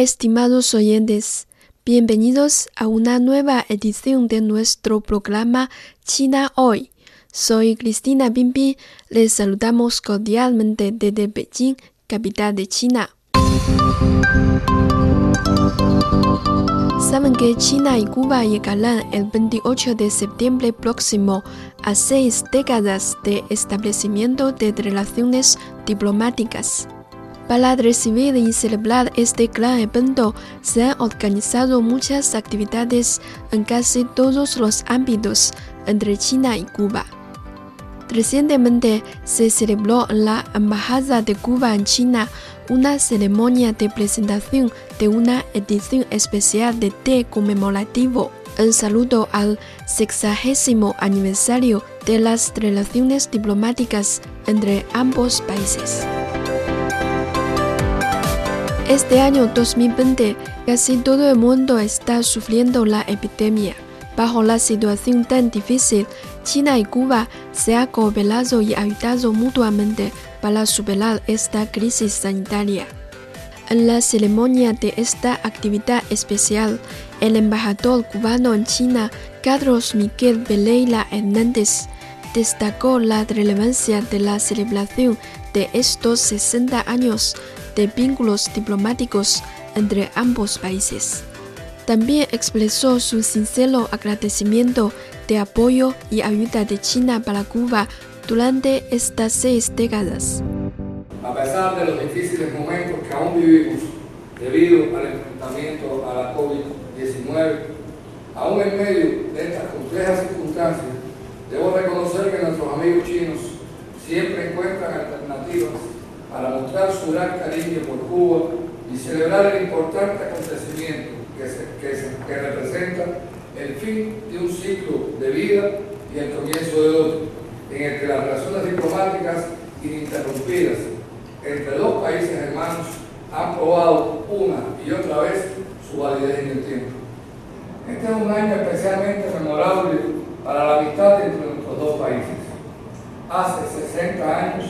Estimados oyentes, bienvenidos a una nueva edición de nuestro programa China Hoy. Soy Cristina Bimbi, les saludamos cordialmente desde Beijing, capital de China. Saben que China y Cuba llegarán el 28 de septiembre próximo a seis décadas de establecimiento de relaciones diplomáticas. Para recibir y celebrar este gran evento se han organizado muchas actividades en casi todos los ámbitos entre China y Cuba. Recientemente se celebró en la Embajada de Cuba en China una ceremonia de presentación de una edición especial de té conmemorativo en saludo al sexagésimo aniversario de las relaciones diplomáticas entre ambos países. Este año 2020, casi todo el mundo está sufriendo la epidemia. Bajo la situación tan difícil, China y Cuba se han cooperado y ayudado mutuamente para superar esta crisis sanitaria. En la ceremonia de esta actividad especial, el embajador cubano en China, Carlos Miguel Veleila Hernández, destacó la relevancia de la celebración de estos 60 años de vínculos diplomáticos entre ambos países. También expresó su sincero agradecimiento de apoyo y ayuda de China para Cuba durante estas seis décadas. A pesar de los difíciles momentos que aún vivimos debido al enfrentamiento a la COVID-19, aún en medio de estas complejas circunstancias, debo reconocer que nuestros amigos chinos siempre encuentran alternativas para mostrar su gran cariño por Cuba y celebrar el importante acontecimiento que, representa el fin de un ciclo de vida y el comienzo de otro, en el que las relaciones diplomáticas ininterrumpidas entre dos países hermanos han probado una y otra vez su validez en el tiempo. Este es un año especialmente memorable para la amistad entre nuestros dos países. Hace 60 años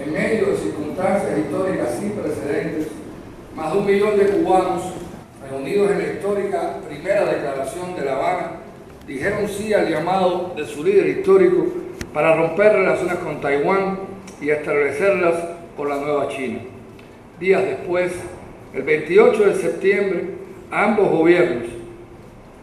en medio de circunstancias históricas sin precedentes, más de un millón de cubanos reunidos en la histórica primera declaración de La Habana dijeron sí al llamado de su líder histórico para romper relaciones con Taiwán y establecerlas con la nueva China. Días después, el 28 de septiembre, ambos gobiernos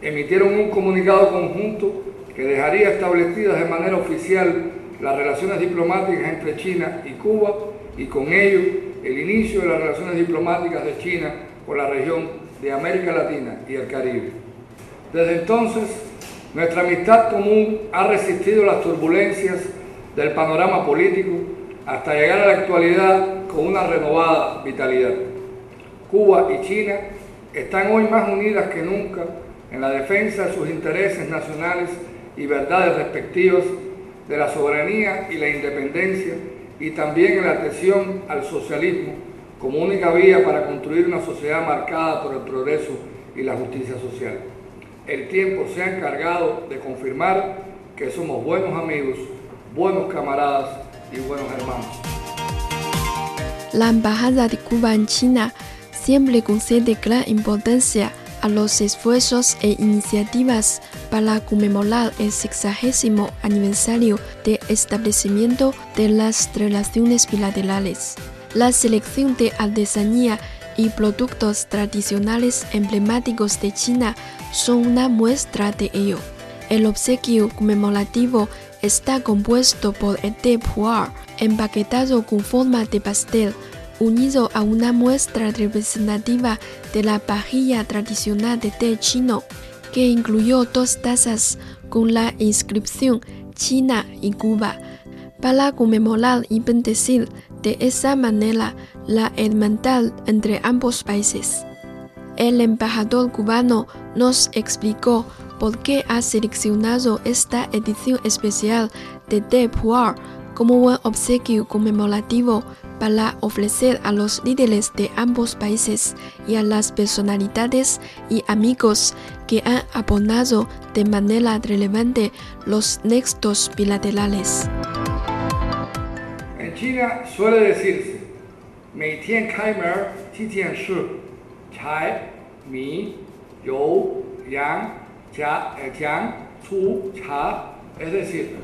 emitieron un comunicado conjunto que dejaría establecidas de manera oficial las relaciones diplomáticas entre China y Cuba y con ello el inicio de las relaciones diplomáticas de China con la región de América Latina y el Caribe. Desde entonces, nuestra amistad común ha resistido las turbulencias del panorama político hasta llegar a la actualidad con una renovada vitalidad. Cuba y China están hoy más unidas que nunca en la defensa de sus intereses nacionales y verdades respectivas de la soberanía y la independencia y también en la atención al socialismo como única vía para construir una sociedad marcada por el progreso y la justicia social. El tiempo se ha encargado de confirmar que somos buenos amigos, buenos camaradas y buenos hermanos. La Embajada de Cuba en China siempre concede gran importancia a los esfuerzos e iniciativas para conmemorar el sexagésimo aniversario de establecimiento de las relaciones bilaterales. La selección de artesanía y productos tradicionales emblemáticos de China son una muestra de ello. El obsequio conmemorativo está compuesto por el té pu'er, empaquetado con forma de pastel, unido a una muestra representativa de la pajilla tradicional de té chino, que incluyó dos tazas con la inscripción China y Cuba. Para conmemorar y bendecir de esa manera la hermandad entre ambos países. El embajador cubano nos explicó por qué ha seleccionado esta edición especial de The Puar como un obsequio conmemorativo para ofrecer a los líderes de ambos países y a las personalidades y amigos que han abonado de manera relevante los nexos bilaterales. En China suele decirse, Mi Chai, Mi, You, Yang, Jiang, Chu, Cha, es decir,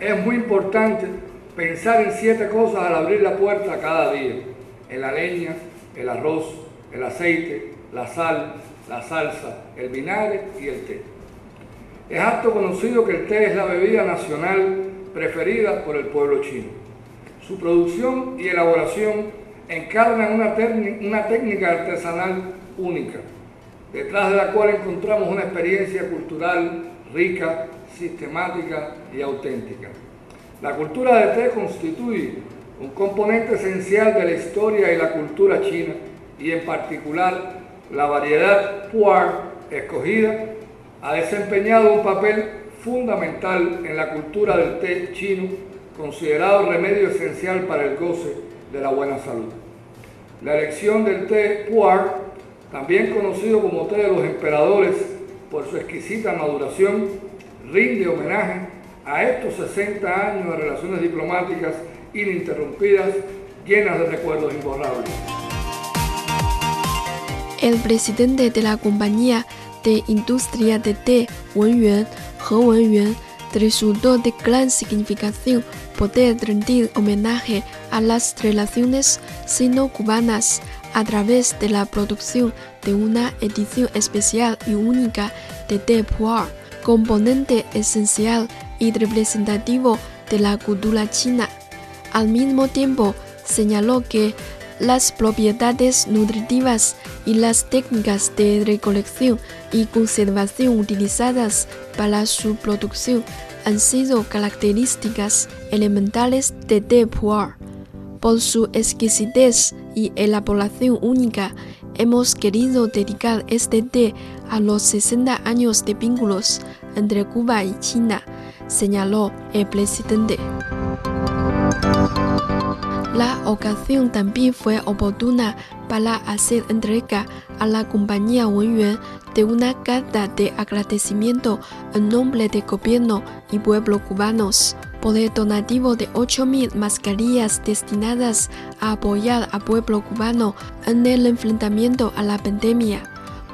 es muy importante pensar en siete cosas al abrir la puerta cada día. En la leña, el arroz, el aceite, la sal, la salsa, el vinagre y el té. Es harto conocido que el té es la bebida nacional preferida por el pueblo chino. Su producción y elaboración encarnan una, una técnica artesanal única, detrás de la cual encontramos una experiencia cultural rica, sistemática y auténtica. La cultura de té constituye un componente esencial de la historia y la cultura china y en particular la variedad pu'er escogida ha desempeñado un papel fundamental en la cultura del té chino, considerado remedio esencial para el goce de la buena salud. La elección del té pu'er, también conocido como té de los emperadores por su exquisita maduración, rinde homenaje a estos 60 años de relaciones diplomáticas ininterrumpidas, llenas de recuerdos imborrables. El presidente de la compañía de industria de té, Wen Yuan, He Wenyuan, resultó de gran significación poder rendir homenaje a las relaciones sino-cubanas a través de la producción de una edición especial y única de té pu'er, componente esencial y representativo de la cultura china. Al mismo tiempo, señaló que las propiedades nutritivas y las técnicas de recolección y conservación utilizadas para su producción han sido características elementales de té pu'er. Por su exquisitez y elaboración única, hemos querido dedicar este té a los 60 años de vínculos entre Cuba y China señaló el presidente. La ocasión también fue oportuna para hacer entrega a la compañía Wenyuan de una carta de agradecimiento en nombre del gobierno y pueblo cubanos por el donativo de 8.000 mascarillas destinadas a apoyar al pueblo cubano en el enfrentamiento a la pandemia.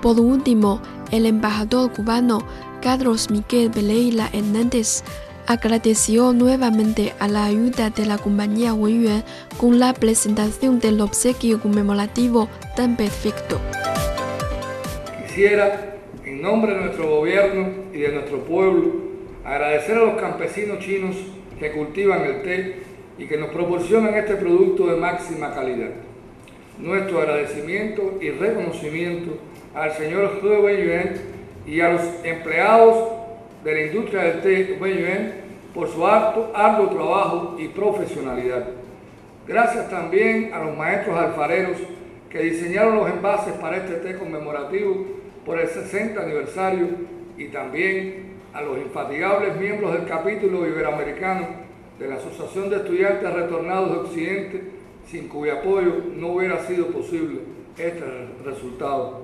Por último, el embajador cubano Carlos Miguel Beleila Hernández agradeció nuevamente a la ayuda de la compañía Wenyuan con la presentación del obsequio conmemorativo tan perfecto. Quisiera, en nombre de nuestro gobierno y de nuestro pueblo, agradecer a los campesinos chinos que cultivan el té y que nos proporcionan este producto de máxima calidad. Nuestro agradecimiento y reconocimiento al señor He Wenyuan y a los empleados de la industria del té Yuan por su arduo, arduo trabajo y profesionalidad. Gracias también a los maestros alfareros que diseñaron los envases para este té conmemorativo por el 60 aniversario y también a los infatigables miembros del capítulo iberoamericano de la Asociación de Estudiantes Retornados de Occidente, sin cuyo apoyo no hubiera sido posible este resultado.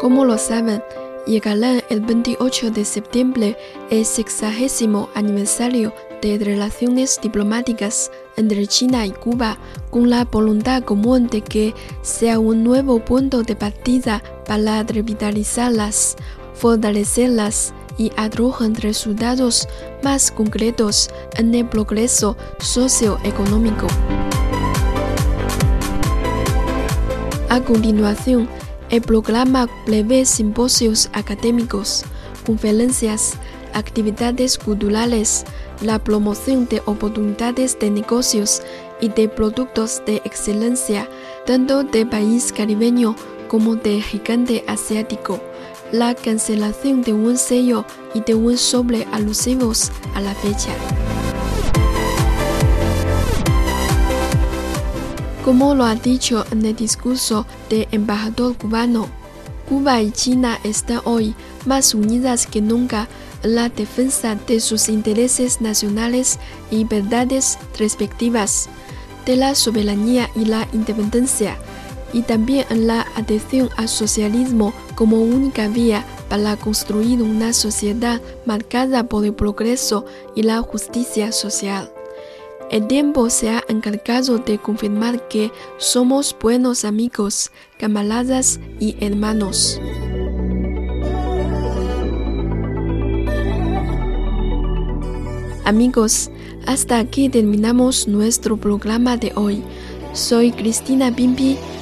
Como lo saben, llegará el 28 de septiembre el sexagésimo aniversario de relaciones diplomáticas entre China y Cuba, con la voluntad común de que sea un nuevo punto de partida para revitalizarlas, fortalecerlas y arrojar resultados más concretos en el progreso socioeconómico. A continuación, el programa prevé simposios académicos, conferencias, actividades culturales, la promoción de oportunidades de negocios y de productos de excelencia, tanto del país caribeño como del gigante asiático, la cancelación de un sello y de un sobre alusivos a la fecha. Como lo ha dicho en el discurso del embajador cubano, Cuba y China están hoy más unidas que nunca en la defensa de sus intereses nacionales y verdades respectivas, de la soberanía y la independencia, y también en la adhesión al socialismo como única vía para construir una sociedad marcada por el progreso y la justicia social. El tiempo se ha encargado de confirmar que somos buenos amigos, camaradas y hermanos. Amigos, hasta aquí terminamos nuestro programa de hoy. Soy Cristina Bimbi,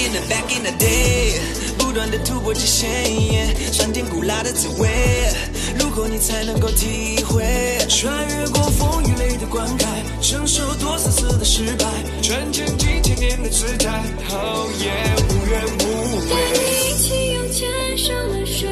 in the back in the day，不断的突破极限，酸甜苦辣的滋味，路过你才能够体会。穿越过风雨雷的关卡，承受多少次的失败，传承几千年的姿态，哦耶，无怨无悔。带你一起用肩上的水，